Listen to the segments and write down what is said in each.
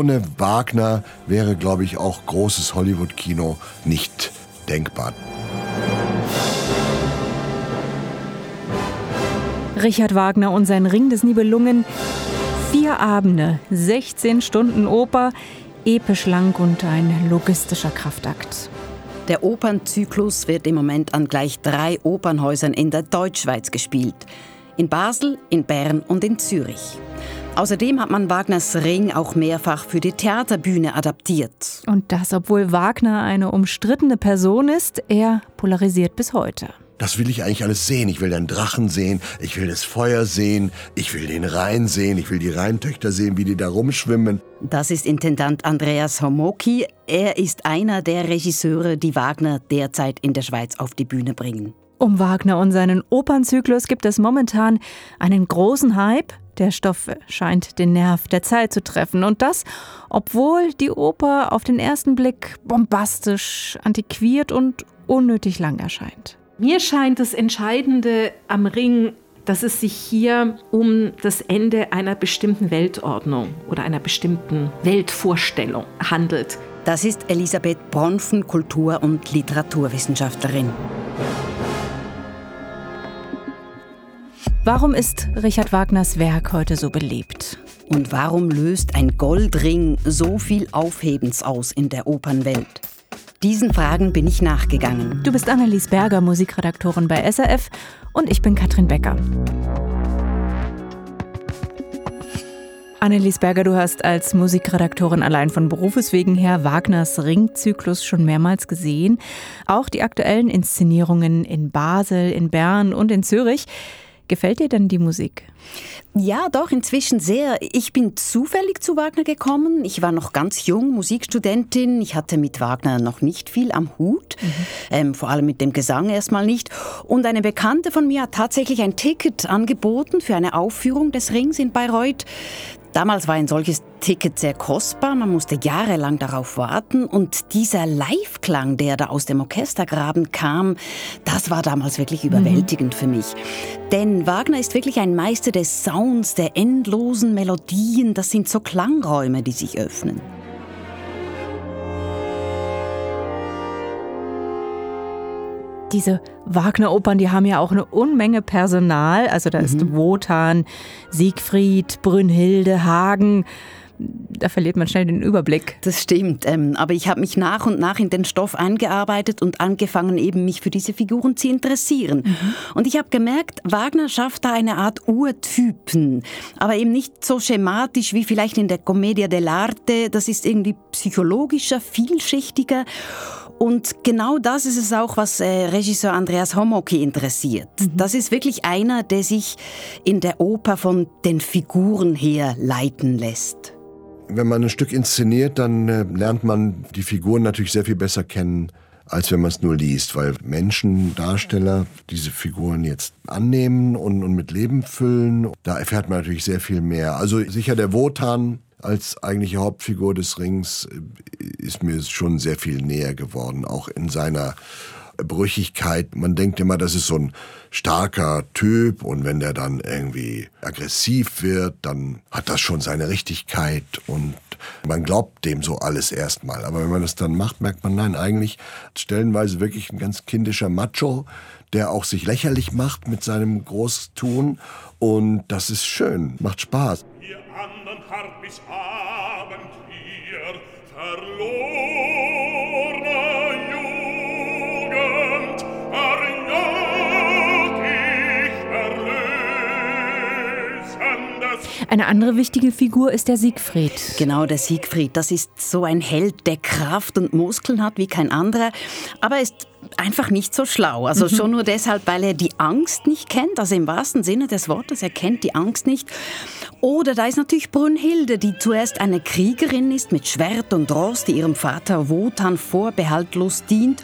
ohne Wagner wäre, glaube ich, auch großes Hollywood-Kino nicht denkbar. Richard Wagner und sein Ring des Nibelungen. Vier Abende, 16 Stunden Oper, episch lang und ein logistischer Kraftakt. Der Opernzyklus wird im Moment an gleich drei Opernhäusern in der Deutschschweiz gespielt. In Basel, in Bern und in Zürich. Außerdem hat man Wagners Ring auch mehrfach für die Theaterbühne adaptiert. Und das, obwohl Wagner eine umstrittene Person ist, er polarisiert bis heute. Das will ich eigentlich alles sehen. Ich will den Drachen sehen, ich will das Feuer sehen, ich will den Rhein sehen, ich will die Rheintöchter sehen, wie die da rumschwimmen. Das ist Intendant Andreas Homoki. Er ist einer der Regisseure, die Wagner derzeit in der Schweiz auf die Bühne bringen. Um Wagner und seinen Opernzyklus gibt es momentan einen großen Hype. Der Stoff scheint den Nerv der Zeit zu treffen. Und das, obwohl die Oper auf den ersten Blick bombastisch, antiquiert und unnötig lang erscheint. Mir scheint das Entscheidende am Ring, dass es sich hier um das Ende einer bestimmten Weltordnung oder einer bestimmten Weltvorstellung handelt. Das ist Elisabeth Bronfen, Kultur- und Literaturwissenschaftlerin. Warum ist Richard Wagners Werk heute so beliebt? Und warum löst ein Goldring so viel Aufhebens aus in der Opernwelt? Diesen Fragen bin ich nachgegangen. Du bist Annelies Berger, Musikredaktorin bei SRF und ich bin Katrin Becker. Annelies Berger, du hast als Musikredaktorin allein von Berufeswegen her Wagners Ringzyklus schon mehrmals gesehen. Auch die aktuellen Inszenierungen in Basel, in Bern und in Zürich. Gefällt dir denn die Musik? Ja, doch, inzwischen sehr. Ich bin zufällig zu Wagner gekommen. Ich war noch ganz jung, Musikstudentin. Ich hatte mit Wagner noch nicht viel am Hut, mhm. ähm, vor allem mit dem Gesang erstmal nicht. Und eine Bekannte von mir hat tatsächlich ein Ticket angeboten für eine Aufführung des Rings in Bayreuth. Damals war ein solches Ticket sehr kostbar, man musste jahrelang darauf warten und dieser Live-Klang, der da aus dem Orchestergraben kam, das war damals wirklich überwältigend mhm. für mich. Denn Wagner ist wirklich ein Meister des Sounds, der endlosen Melodien, das sind so Klangräume, die sich öffnen. Diese Wagner-Opern, die haben ja auch eine Unmenge Personal. Also da mhm. ist Wotan, Siegfried, Brünnhilde, Hagen. Da verliert man schnell den Überblick. Das stimmt. Ähm, aber ich habe mich nach und nach in den Stoff eingearbeitet und angefangen, eben mich für diese Figuren zu interessieren. Mhm. Und ich habe gemerkt, Wagner schafft da eine Art Urtypen. Aber eben nicht so schematisch wie vielleicht in der Commedia dell'arte. Das ist irgendwie psychologischer, vielschichtiger. Und genau das ist es auch, was äh, Regisseur Andreas Homoki interessiert. Mhm. Das ist wirklich einer, der sich in der Oper von den Figuren her leiten lässt. Wenn man ein Stück inszeniert, dann äh, lernt man die Figuren natürlich sehr viel besser kennen, als wenn man es nur liest, weil Menschen, Darsteller diese Figuren jetzt annehmen und, und mit Leben füllen. Da erfährt man natürlich sehr viel mehr. Also sicher der Wotan, als eigentliche Hauptfigur des Rings äh, ist mir schon sehr viel näher geworden, auch in seiner Brüchigkeit. Man denkt immer, das ist so ein starker Typ und wenn der dann irgendwie aggressiv wird, dann hat das schon seine Richtigkeit und man glaubt dem so alles erstmal. Aber wenn man das dann macht, merkt man, nein, eigentlich stellenweise wirklich ein ganz kindischer Macho, der auch sich lächerlich macht mit seinem Großtun und das ist schön, macht Spaß hart bis Abend hier verlorene Jugend ich. Eine andere wichtige Figur ist der Siegfried. Genau, der Siegfried. Das ist so ein Held, der Kraft und Muskeln hat wie kein anderer. Aber er ist einfach nicht so schlau. Also mhm. schon nur deshalb, weil er die Angst nicht kennt, also im wahrsten Sinne des Wortes, er kennt die Angst nicht. Oder da ist natürlich Brünnhilde, die zuerst eine Kriegerin ist mit Schwert und Ross, die ihrem Vater Wotan vorbehaltlos dient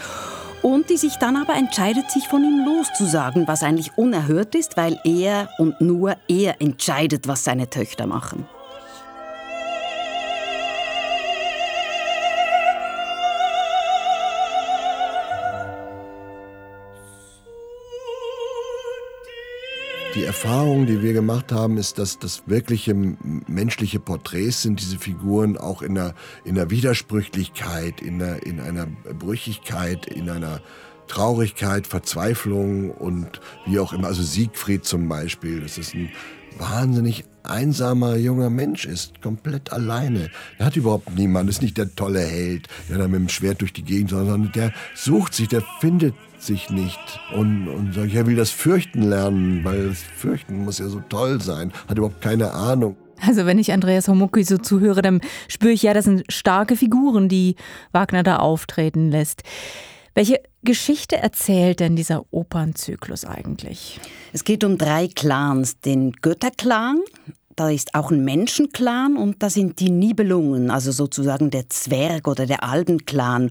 und die sich dann aber entscheidet, sich von ihm loszusagen, was eigentlich unerhört ist, weil er und nur er entscheidet, was seine Töchter machen. Die Erfahrung, die wir gemacht haben, ist, dass das wirkliche menschliche Porträts sind, diese Figuren auch in der, in der Widersprüchlichkeit, in, der, in einer Brüchigkeit, in einer Traurigkeit, Verzweiflung und wie auch immer. Also Siegfried zum Beispiel, das ist ein wahnsinnig einsamer junger Mensch ist, komplett alleine. Er hat überhaupt niemanden, ist nicht der tolle Held, der da mit dem Schwert durch die Gegend, sondern der sucht sich, der findet sich nicht und, und sagt, er will das Fürchten lernen, weil das Fürchten muss ja so toll sein, hat überhaupt keine Ahnung. Also wenn ich Andreas Homucki so zuhöre, dann spüre ich ja, das sind starke Figuren, die Wagner da auftreten lässt. Welche Geschichte erzählt denn dieser Opernzyklus eigentlich? Es geht um drei Clans. Den Götterclan, da ist auch ein Menschenclan und da sind die Nibelungen, also sozusagen der Zwerg oder der Albenclan.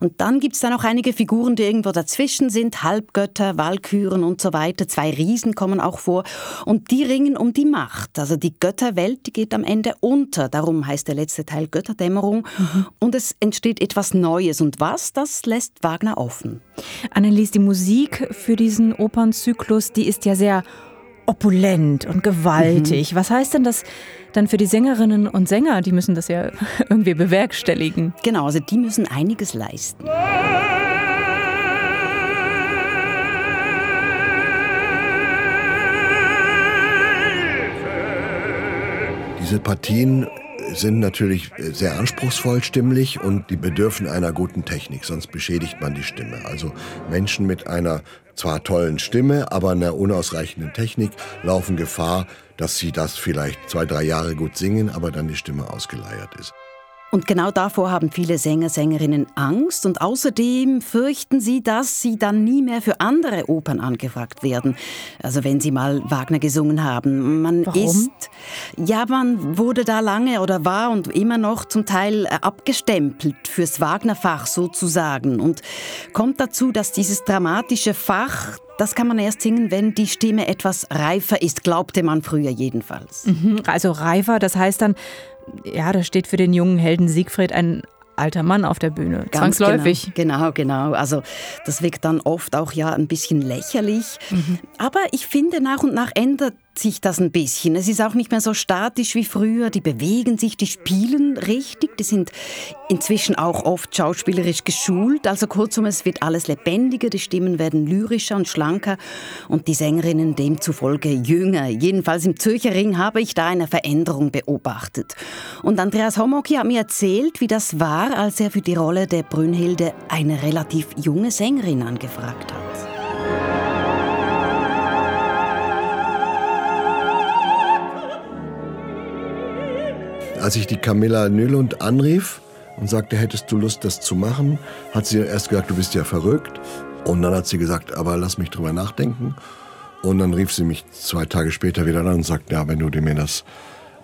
Und dann gibt es da noch einige Figuren, die irgendwo dazwischen sind, Halbgötter, Walküren und so weiter. Zwei Riesen kommen auch vor und die ringen um die Macht. Also die Götterwelt, die geht am Ende unter. Darum heißt der letzte Teil Götterdämmerung. Mhm. Und es entsteht etwas Neues. Und was, das lässt Wagner offen. Annelies, die Musik für diesen Opernzyklus, die ist ja sehr opulent und gewaltig. Mhm. Was heißt denn das dann für die Sängerinnen und Sänger? Die müssen das ja irgendwie bewerkstelligen. Genau, also die müssen einiges leisten. Diese Partien sind natürlich sehr anspruchsvoll stimmlich und die bedürfen einer guten Technik, sonst beschädigt man die Stimme. Also Menschen mit einer zwar tollen Stimme, aber einer unausreichenden Technik laufen Gefahr, dass sie das vielleicht zwei, drei Jahre gut singen, aber dann die Stimme ausgeleiert ist. Und genau davor haben viele Sänger, Sängerinnen Angst und außerdem fürchten sie, dass sie dann nie mehr für andere Opern angefragt werden. Also wenn sie mal Wagner gesungen haben. Man Warum? ist ja, man wurde da lange oder war und immer noch zum Teil äh, abgestempelt fürs Wagner-Fach sozusagen und kommt dazu, dass dieses dramatische Fach das kann man erst singen, wenn die Stimme etwas reifer ist, glaubte man früher jedenfalls. Mhm, also reifer, das heißt dann, ja, da steht für den jungen Helden Siegfried ein alter Mann auf der Bühne, Ganz zwangsläufig. Genau, genau, genau. Also das wirkt dann oft auch ja ein bisschen lächerlich. Mhm. Aber ich finde, nach und nach ändert sich das ein bisschen. Es ist auch nicht mehr so statisch wie früher. Die bewegen sich, die spielen richtig. Die sind inzwischen auch oft schauspielerisch geschult. Also kurzum, es wird alles lebendiger, die Stimmen werden lyrischer und schlanker und die Sängerinnen demzufolge jünger. Jedenfalls im Zürcher Ring habe ich da eine Veränderung beobachtet. Und Andreas Homoki hat mir erzählt, wie das war, als er für die Rolle der Brünnhilde eine relativ junge Sängerin angefragt hat. Als ich die Camilla Nylund anrief und sagte, hättest du Lust, das zu machen, hat sie erst gesagt, du bist ja verrückt. Und dann hat sie gesagt, aber lass mich drüber nachdenken. Und dann rief sie mich zwei Tage später wieder an und sagte, ja, wenn du mir das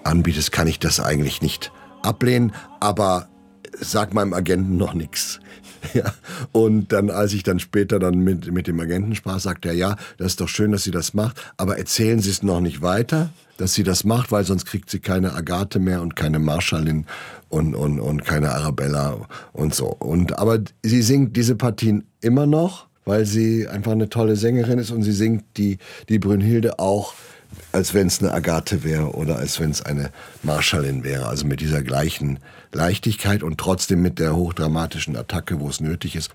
anbietest, kann ich das eigentlich nicht ablehnen, aber sag meinem Agenten noch nichts. Ja. Und dann, als ich dann später dann mit, mit dem Agenten sprach, sagte er, ja, das ist doch schön, dass sie das macht, aber erzählen Sie es noch nicht weiter dass sie das macht, weil sonst kriegt sie keine Agathe mehr und keine Marschallin und, und, und keine Arabella und so. Und, aber sie singt diese Partien immer noch, weil sie einfach eine tolle Sängerin ist und sie singt die, die Brünnhilde auch, als wenn es eine Agathe wäre oder als wenn es eine Marschallin wäre. Also mit dieser gleichen Leichtigkeit und trotzdem mit der hochdramatischen Attacke, wo es nötig ist.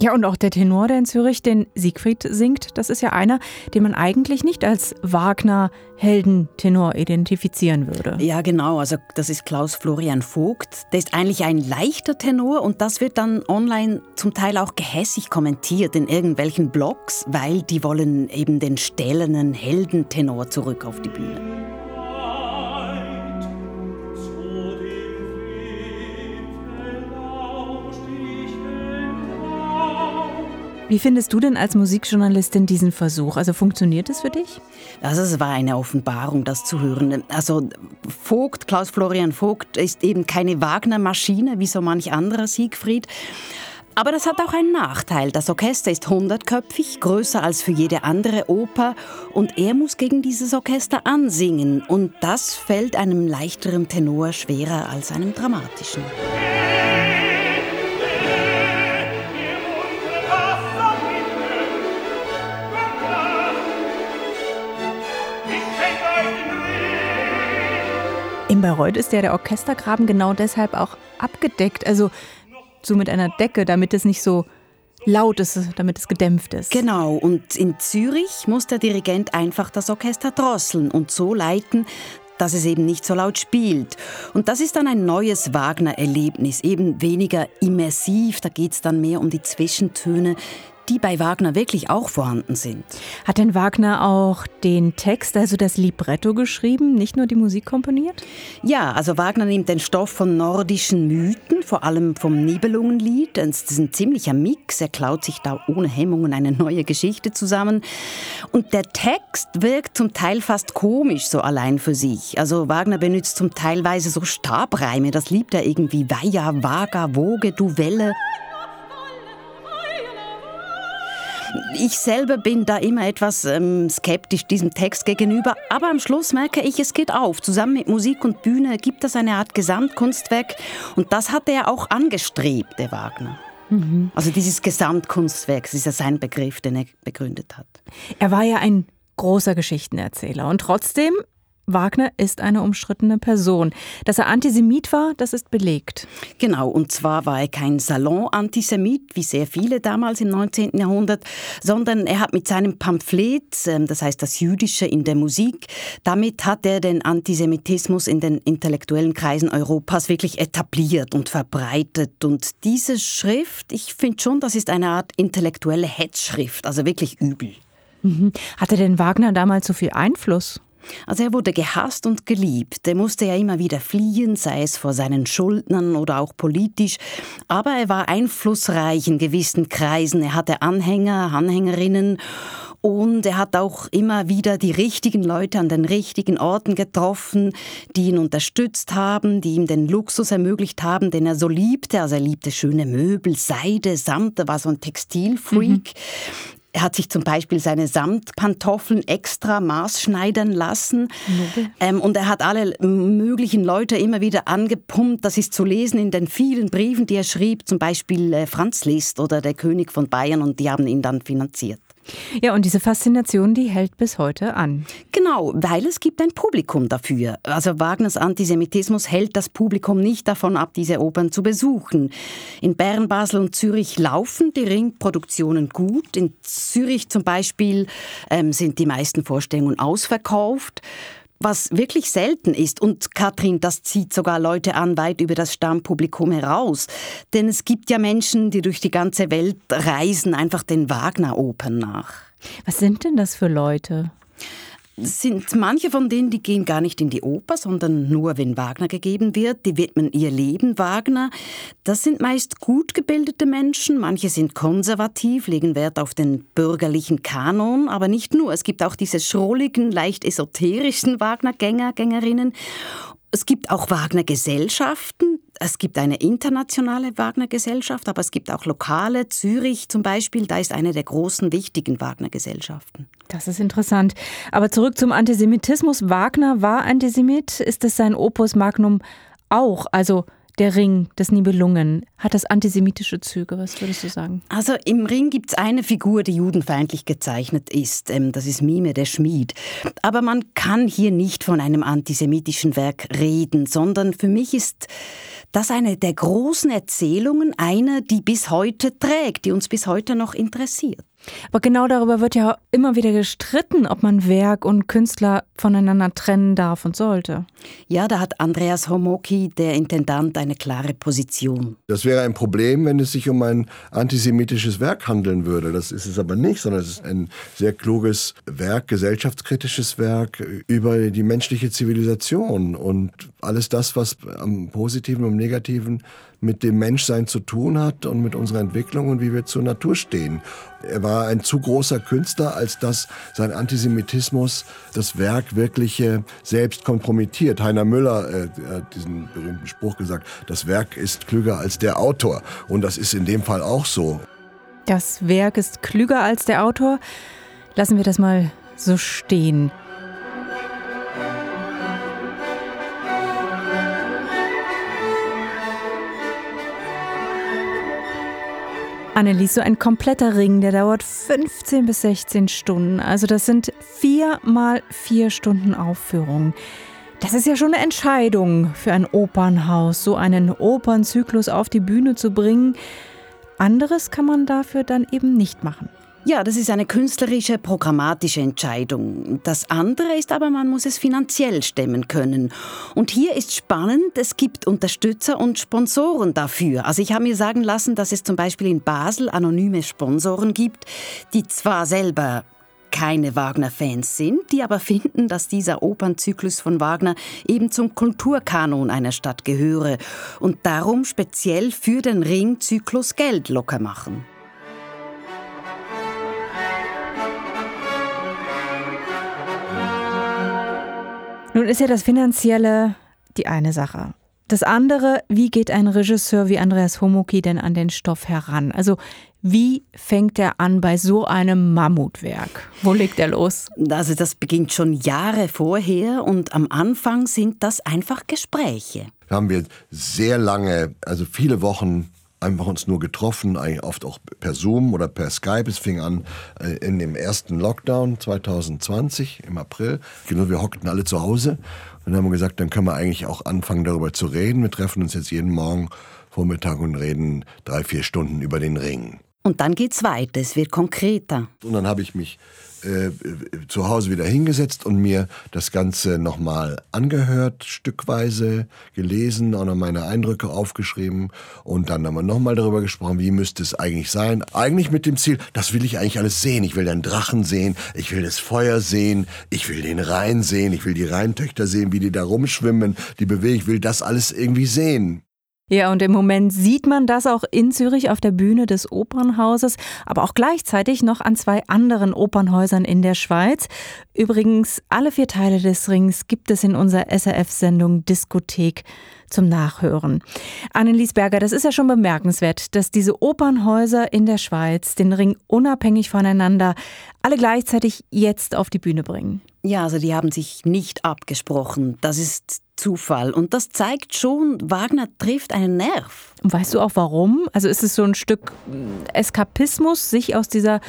Ja, und auch der Tenor, der in Zürich den Siegfried singt, das ist ja einer, den man eigentlich nicht als Wagner-Heldentenor identifizieren würde. Ja, genau. Also das ist Klaus Florian Vogt. Der ist eigentlich ein leichter Tenor und das wird dann online zum Teil auch gehässig kommentiert in irgendwelchen Blogs, weil die wollen eben den stählernen Heldentenor zurück auf die Bühne. Wie findest du denn als Musikjournalistin diesen Versuch? Also funktioniert es für dich? Also es war eine Offenbarung, das zu hören. Also Vogt, Klaus Florian Vogt, ist eben keine Wagner-Maschine wie so manch anderer Siegfried. Aber das hat auch einen Nachteil. Das Orchester ist hundertköpfig, größer als für jede andere Oper, und er muss gegen dieses Orchester ansingen. Und das fällt einem leichteren Tenor schwerer als einem dramatischen. In Bayreuth ist ja der Orchestergraben genau deshalb auch abgedeckt, also so mit einer Decke, damit es nicht so laut ist, damit es gedämpft ist. Genau, und in Zürich muss der Dirigent einfach das Orchester drosseln und so leiten, dass es eben nicht so laut spielt. Und das ist dann ein neues Wagner-Erlebnis, eben weniger immersiv, da geht es dann mehr um die Zwischentöne, die bei Wagner wirklich auch vorhanden sind. Hat denn Wagner auch den Text, also das Libretto geschrieben, nicht nur die Musik komponiert? Ja, also Wagner nimmt den Stoff von nordischen Mythen, vor allem vom Nibelungenlied. Das ist ein ziemlicher Mix. Er klaut sich da ohne Hemmungen eine neue Geschichte zusammen. Und der Text wirkt zum Teil fast komisch so allein für sich. Also Wagner benutzt zum Teilweise so Stabreime. Das liebt er irgendwie. Weiher, Vaga, Woge, du Welle. Ich selber bin da immer etwas ähm, skeptisch diesem Text gegenüber, aber am Schluss merke ich, es geht auf. Zusammen mit Musik und Bühne gibt es eine Art Gesamtkunstwerk und das hat er auch angestrebt, der Wagner. Mhm. Also dieses Gesamtkunstwerk, das ist ja sein Begriff, den er begründet hat. Er war ja ein großer Geschichtenerzähler und trotzdem Wagner ist eine umstrittene Person. Dass er Antisemit war, das ist belegt. Genau, und zwar war er kein Salon-Antisemit, wie sehr viele damals im 19. Jahrhundert, sondern er hat mit seinem Pamphlet, ähm, das heißt das Jüdische in der Musik, damit hat er den Antisemitismus in den intellektuellen Kreisen Europas wirklich etabliert und verbreitet. Und diese Schrift, ich finde schon, das ist eine Art intellektuelle Hetzschrift, also wirklich übel. Mhm. Hatte denn Wagner damals so viel Einfluss? Also er wurde gehasst und geliebt. Er musste ja immer wieder fliehen, sei es vor seinen Schuldnern oder auch politisch. Aber er war einflussreich in gewissen Kreisen. Er hatte Anhänger, Anhängerinnen. Und er hat auch immer wieder die richtigen Leute an den richtigen Orten getroffen, die ihn unterstützt haben, die ihm den Luxus ermöglicht haben, den er so liebte. Also er liebte schöne Möbel, Seide, Samt, er war so ein Textilfreak. Mhm. Er hat sich zum Beispiel seine Samtpantoffeln extra maßschneidern lassen. Ähm, und er hat alle möglichen Leute immer wieder angepumpt. Das ist zu lesen in den vielen Briefen, die er schrieb, zum Beispiel äh, Franz Liszt oder der König von Bayern, und die haben ihn dann finanziert. Ja, und diese Faszination, die hält bis heute an. Genau, weil es gibt ein Publikum dafür. Also Wagners Antisemitismus hält das Publikum nicht davon ab, diese Opern zu besuchen. In Bern, Basel und Zürich laufen die Ringproduktionen gut. In Zürich zum Beispiel ähm, sind die meisten Vorstellungen ausverkauft was wirklich selten ist. Und Katrin, das zieht sogar Leute an, weit über das Stammpublikum heraus. Denn es gibt ja Menschen, die durch die ganze Welt reisen, einfach den Wagner-Opern nach. Was sind denn das für Leute? Sind manche von denen, die gehen gar nicht in die Oper, sondern nur, wenn Wagner gegeben wird. Die widmen ihr Leben Wagner. Das sind meist gut gebildete Menschen. Manche sind konservativ, legen Wert auf den bürgerlichen Kanon, aber nicht nur. Es gibt auch diese schrulligen, leicht esoterischen Wagner-Gänger, Gängerinnen. Es gibt auch Wagner-Gesellschaften. Es gibt eine internationale Wagner-Gesellschaft, aber es gibt auch lokale. Zürich zum Beispiel, da ist eine der großen, wichtigen Wagner-Gesellschaften. Das ist interessant. Aber zurück zum Antisemitismus. Wagner war Antisemit. Ist es sein Opus Magnum auch? Also der Ring des Nibelungen, hat das antisemitische Züge? Was würdest du sagen? Also im Ring gibt es eine Figur, die judenfeindlich gezeichnet ist. Ähm, das ist Mime, der Schmied. Aber man kann hier nicht von einem antisemitischen Werk reden, sondern für mich ist das eine der großen Erzählungen, eine, die bis heute trägt, die uns bis heute noch interessiert. Aber genau darüber wird ja immer wieder gestritten, ob man Werk und Künstler voneinander trennen darf und sollte. Ja, da hat Andreas Homoki, der Intendant, eine klare Position. Das wäre ein Problem, wenn es sich um ein antisemitisches Werk handeln würde. Das ist es aber nicht, sondern es ist ein sehr kluges Werk, gesellschaftskritisches Werk über die menschliche Zivilisation und alles das, was am Positiven und Negativen mit dem Menschsein zu tun hat und mit unserer Entwicklung und wie wir zur Natur stehen. Er war ein zu großer Künstler, als dass sein Antisemitismus das Werk wirklich äh, selbst kompromittiert. Heiner Müller äh, hat diesen berühmten Spruch gesagt, das Werk ist klüger als der Autor. Und das ist in dem Fall auch so. Das Werk ist klüger als der Autor. Lassen wir das mal so stehen. Annelies, so ein kompletter Ring, der dauert 15 bis 16 Stunden. Also das sind vier mal vier Stunden Aufführung. Das ist ja schon eine Entscheidung für ein Opernhaus, so einen Opernzyklus auf die Bühne zu bringen. Anderes kann man dafür dann eben nicht machen. Ja, das ist eine künstlerische, programmatische Entscheidung. Das andere ist aber, man muss es finanziell stemmen können. Und hier ist spannend, es gibt Unterstützer und Sponsoren dafür. Also ich habe mir sagen lassen, dass es zum Beispiel in Basel anonyme Sponsoren gibt, die zwar selber keine Wagner-Fans sind, die aber finden, dass dieser Opernzyklus von Wagner eben zum Kulturkanon einer Stadt gehöre und darum speziell für den Ringzyklus Geld locker machen. Nun ist ja das Finanzielle die eine Sache. Das andere, wie geht ein Regisseur wie Andreas Homoki denn an den Stoff heran? Also wie fängt er an bei so einem Mammutwerk? Wo legt er los? Also das beginnt schon Jahre vorher und am Anfang sind das einfach Gespräche. Da haben wir sehr lange, also viele Wochen einfach uns nur getroffen, eigentlich oft auch per Zoom oder per Skype. Es fing an äh, in dem ersten Lockdown 2020 im April. Genau, wir hockten alle zu Hause und haben gesagt, dann können wir eigentlich auch anfangen darüber zu reden. Wir treffen uns jetzt jeden Morgen Vormittag und reden drei, vier Stunden über den Ring. Und dann geht's weiter, es wird konkreter. Und dann habe ich mich äh, zu Hause wieder hingesetzt und mir das Ganze nochmal angehört, stückweise gelesen, auch noch meine Eindrücke aufgeschrieben und dann haben wir nochmal darüber gesprochen, wie müsste es eigentlich sein. Eigentlich mit dem Ziel, das will ich eigentlich alles sehen. Ich will den Drachen sehen, ich will das Feuer sehen, ich will den Rhein sehen, ich will die Rheintöchter sehen, wie die da rumschwimmen, die bewegen, ich will das alles irgendwie sehen. Ja, und im Moment sieht man das auch in Zürich auf der Bühne des Opernhauses, aber auch gleichzeitig noch an zwei anderen Opernhäusern in der Schweiz. Übrigens, alle vier Teile des Rings gibt es in unserer SRF-Sendung Diskothek zum Nachhören. Annelies Berger, das ist ja schon bemerkenswert, dass diese Opernhäuser in der Schweiz den Ring unabhängig voneinander alle gleichzeitig jetzt auf die Bühne bringen. Ja, also die haben sich nicht abgesprochen. Das ist Zufall. Und das zeigt schon, Wagner trifft einen Nerv. Und weißt du auch warum? Also ist es so ein Stück Eskapismus, sich aus dieser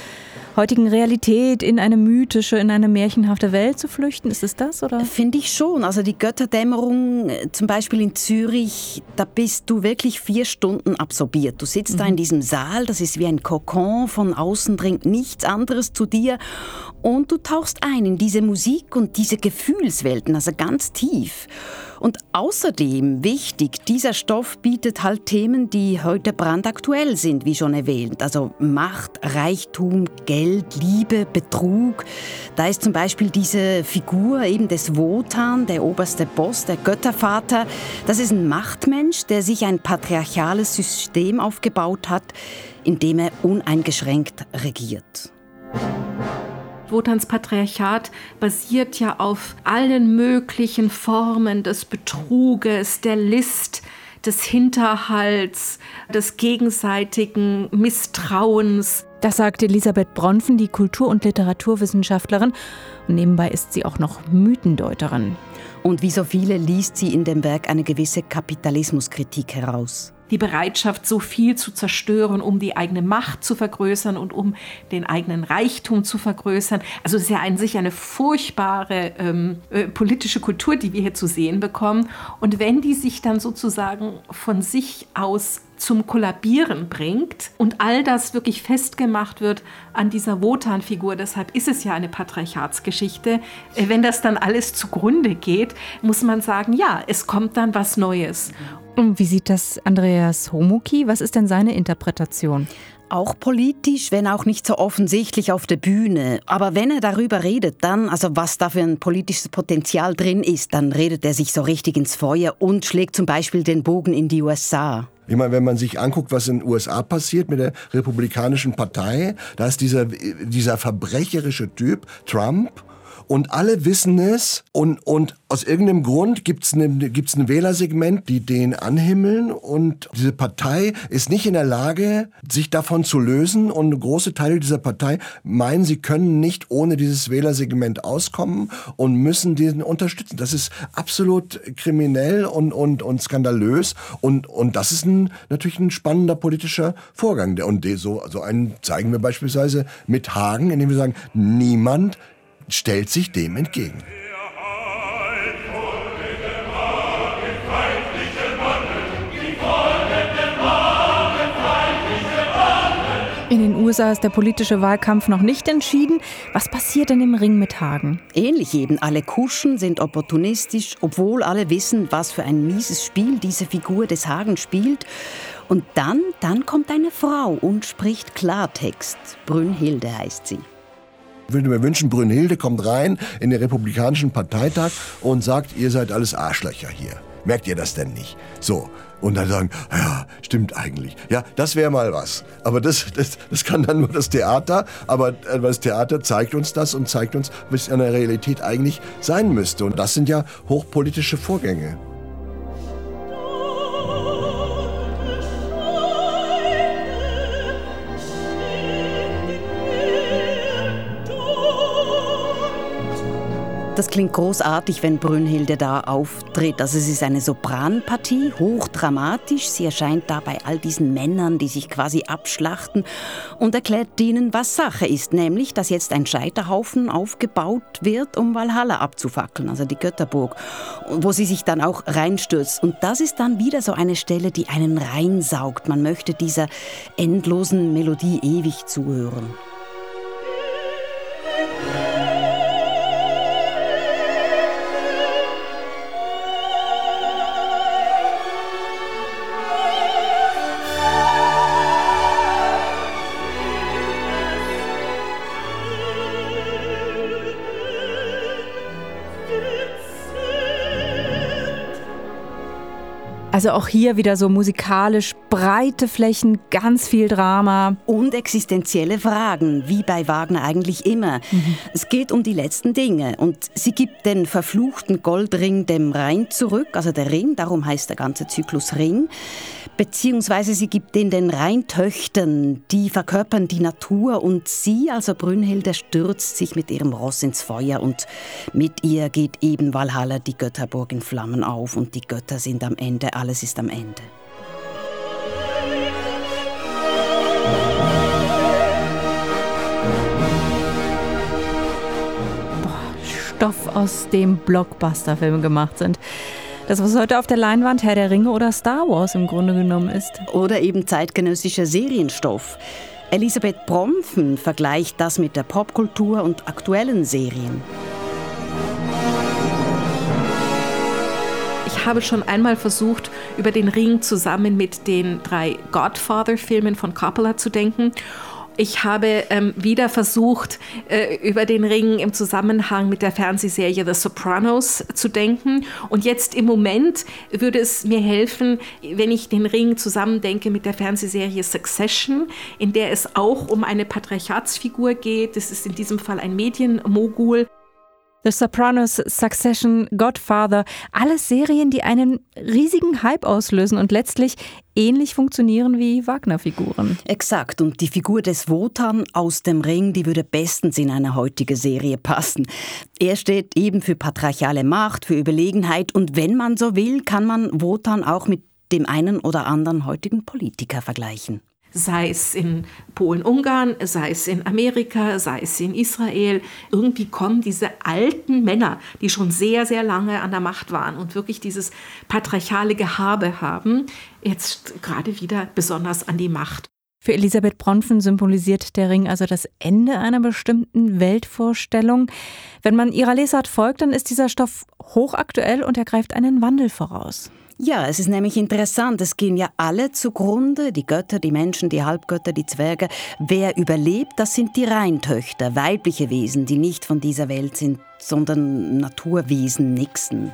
heutigen Realität in eine mythische, in eine märchenhafte Welt zu flüchten? Ist es das? oder? Finde ich schon. Also die Götterdämmerung, äh, zum Beispiel in Zürich, da bist du wirklich vier Stunden absorbiert. Du sitzt mhm. da in diesem Saal, das ist wie ein Kokon, von außen dringt nichts anderes zu dir und du tauchst ein in diese Musik und diese Gefühlswelten, also ganz tief. Und außerdem wichtig, dieser Stoff bietet halt Themen, die heute brandaktuell sind, wie schon erwähnt. Also Macht, Reichtum, Geld, Liebe, Betrug. Da ist zum Beispiel diese Figur eben des Wotan, der oberste Boss, der Göttervater. Das ist ein Machtmensch, der sich ein patriarchales System aufgebaut hat, in dem er uneingeschränkt regiert. Wotans Patriarchat basiert ja auf allen möglichen Formen des Betruges, der List, des Hinterhalts, des gegenseitigen Misstrauens. Das sagt Elisabeth Bronfen, die Kultur- und Literaturwissenschaftlerin. Und nebenbei ist sie auch noch Mythendeuterin. Und wie so viele liest sie in dem Werk eine gewisse Kapitalismuskritik heraus die Bereitschaft, so viel zu zerstören, um die eigene Macht zu vergrößern und um den eigenen Reichtum zu vergrößern. Also es ist ja an sich eine furchtbare ähm, äh, politische Kultur, die wir hier zu sehen bekommen. Und wenn die sich dann sozusagen von sich aus zum Kollabieren bringt und all das wirklich festgemacht wird an dieser Wotan-Figur. Deshalb ist es ja eine Patriarchatsgeschichte. Äh, wenn das dann alles zugrunde geht, muss man sagen, ja, es kommt dann was Neues. Und wie sieht das Andreas Homoki? Was ist denn seine Interpretation? Auch politisch, wenn auch nicht so offensichtlich auf der Bühne. Aber wenn er darüber redet, dann, also was da für ein politisches Potenzial drin ist, dann redet er sich so richtig ins Feuer und schlägt zum Beispiel den Bogen in die USA. Ich meine, wenn man sich anguckt, was in den USA passiert mit der Republikanischen Partei, da ist dieser, dieser verbrecherische Typ Trump und alle wissen es und, und aus irgendeinem Grund gibt es ne, gibt's ein Wählersegment, die den anhimmeln und diese Partei ist nicht in der Lage, sich davon zu lösen und große Teile dieser Partei meinen, sie können nicht ohne dieses Wählersegment auskommen und müssen diesen unterstützen. Das ist absolut kriminell und, und, und skandalös und, und das ist ein, natürlich ein spannender politischer Vorgang. Und so, so einen zeigen wir beispielsweise mit Hagen, indem wir sagen, niemand stellt sich dem entgegen. In den USA ist der politische Wahlkampf noch nicht entschieden. Was passiert denn im Ring mit Hagen? Ähnlich eben. Alle Kuschen sind opportunistisch, obwohl alle wissen, was für ein mieses Spiel diese Figur des Hagen spielt. Und dann, dann kommt eine Frau und spricht Klartext. Brünnhilde heißt sie. Würde mir wünschen, Brünnhilde kommt rein in den Republikanischen Parteitag und sagt, ihr seid alles Arschlöcher hier. Merkt ihr das denn nicht? So. Und dann sagen, ja, stimmt eigentlich. Ja, das wäre mal was. Aber das, das, das kann dann nur das Theater. Aber äh, das Theater zeigt uns das und zeigt uns, es in der Realität eigentlich sein müsste. Und das sind ja hochpolitische Vorgänge. Das klingt großartig, wenn Brünnhilde da auftritt. Also es ist eine Sopranpartie, hochdramatisch. Sie erscheint da bei all diesen Männern, die sich quasi abschlachten und erklärt ihnen, was Sache ist, nämlich, dass jetzt ein Scheiterhaufen aufgebaut wird, um Valhalla abzufackeln, also die Götterburg, wo sie sich dann auch reinstürzt. Und das ist dann wieder so eine Stelle, die einen reinsaugt. Man möchte dieser endlosen Melodie ewig zuhören. Also auch hier wieder so musikalisch breite Flächen, ganz viel Drama. Und existenzielle Fragen, wie bei Wagner eigentlich immer. Mhm. Es geht um die letzten Dinge und sie gibt den verfluchten Goldring dem Rhein zurück, also der Ring, darum heißt der ganze Zyklus Ring beziehungsweise sie gibt den den Rheintöchtern, die verkörpern die Natur und sie, also Brünnhilde, stürzt sich mit ihrem Ross ins Feuer und mit ihr geht eben Valhalla, die Götterburg in Flammen auf und die Götter sind am Ende, alles ist am Ende. Stoff, aus dem Blockbuster-Filme gemacht sind. Das, was heute auf der Leinwand Herr der Ringe oder Star Wars im Grunde genommen ist. Oder eben zeitgenössischer Serienstoff. Elisabeth Bromfen vergleicht das mit der Popkultur und aktuellen Serien. Ich habe schon einmal versucht, über den Ring zusammen mit den drei Godfather-Filmen von Coppola zu denken. Ich habe ähm, wieder versucht, äh, über den Ring im Zusammenhang mit der Fernsehserie The Sopranos zu denken. Und jetzt im Moment würde es mir helfen, wenn ich den Ring zusammendenke mit der Fernsehserie Succession, in der es auch um eine Patriarchatsfigur geht. Das ist in diesem Fall ein Medienmogul. The Sopranos, Succession, Godfather, alles Serien, die einen riesigen Hype auslösen und letztlich ähnlich funktionieren wie Wagner-Figuren. Exakt. Und die Figur des Wotan aus dem Ring, die würde bestens in eine heutige Serie passen. Er steht eben für patriarchale Macht, für Überlegenheit und wenn man so will, kann man Wotan auch mit dem einen oder anderen heutigen Politiker vergleichen sei es in Polen-Ungarn, sei es in Amerika, sei es in Israel. Irgendwie kommen diese alten Männer, die schon sehr, sehr lange an der Macht waren und wirklich dieses patriarchale Gehabe haben, jetzt gerade wieder besonders an die Macht. Für Elisabeth Bronfen symbolisiert der Ring also das Ende einer bestimmten Weltvorstellung. Wenn man ihrer Lesart folgt, dann ist dieser Stoff hochaktuell und er greift einen Wandel voraus. Ja, es ist nämlich interessant, es gehen ja alle zugrunde, die Götter, die Menschen, die Halbgötter, die Zwerge. Wer überlebt, das sind die Reintöchter, weibliche Wesen, die nicht von dieser Welt sind, sondern Naturwesen, Nixen.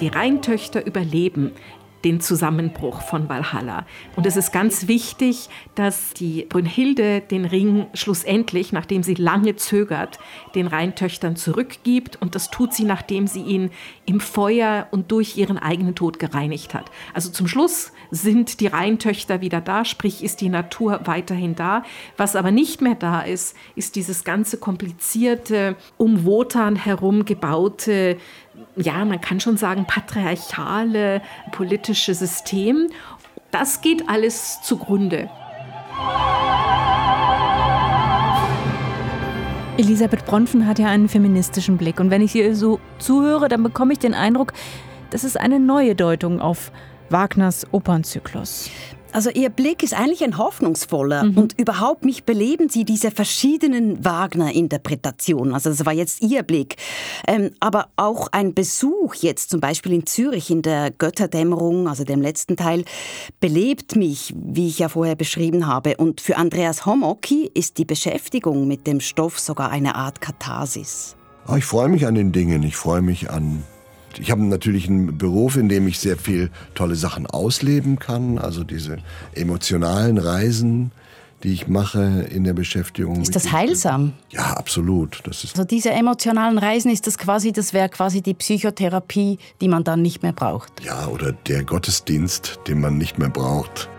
Die Rheintöchter überleben den Zusammenbruch von Valhalla. Und es ist ganz wichtig, dass die Brünnhilde den Ring schlussendlich, nachdem sie lange zögert, den Rheintöchtern zurückgibt. Und das tut sie, nachdem sie ihn im Feuer und durch ihren eigenen Tod gereinigt hat. Also zum Schluss sind die Rheintöchter wieder da, sprich ist die Natur weiterhin da. Was aber nicht mehr da ist, ist dieses ganze komplizierte, um Wotan herum gebaute ja, man kann schon sagen, patriarchale politische System. Das geht alles zugrunde. Elisabeth Bronfen hat ja einen feministischen Blick. Und wenn ich ihr so zuhöre, dann bekomme ich den Eindruck, das ist eine neue Deutung auf Wagners Opernzyklus. Also Ihr Blick ist eigentlich ein hoffnungsvoller mhm. und überhaupt mich beleben Sie diese verschiedenen Wagner-Interpretationen. Also das war jetzt Ihr Blick. Ähm, aber auch ein Besuch jetzt zum Beispiel in Zürich in der Götterdämmerung, also dem letzten Teil, belebt mich, wie ich ja vorher beschrieben habe. Und für Andreas Homocki ist die Beschäftigung mit dem Stoff sogar eine Art Katharsis. Ah, ich freue mich an den Dingen. Ich freue mich an ich habe natürlich einen Beruf, in dem ich sehr viel tolle Sachen ausleben kann, also diese emotionalen Reisen, die ich mache in der Beschäftigung. Ist das heilsam? Ja, absolut. Das ist also diese emotionalen Reisen, ist das quasi, das wäre quasi die Psychotherapie, die man dann nicht mehr braucht? Ja, oder der Gottesdienst, den man nicht mehr braucht.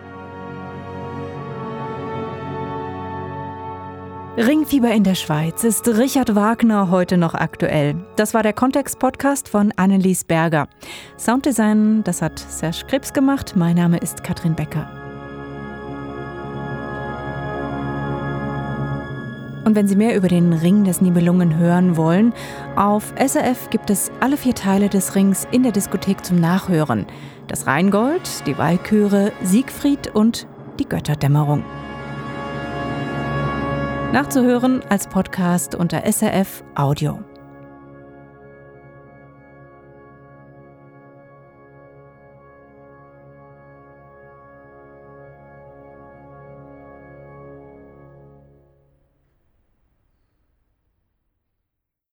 Ringfieber in der Schweiz ist Richard Wagner heute noch aktuell. Das war der Kontext-Podcast von Annelies Berger. Sounddesign, das hat Serge Krebs gemacht. Mein Name ist Katrin Becker. Und wenn Sie mehr über den Ring des Nibelungen hören wollen, auf SRF gibt es alle vier Teile des Rings in der Diskothek zum Nachhören. Das Rheingold, die Walküre, Siegfried und die Götterdämmerung. Nachzuhören als Podcast unter SRF Audio.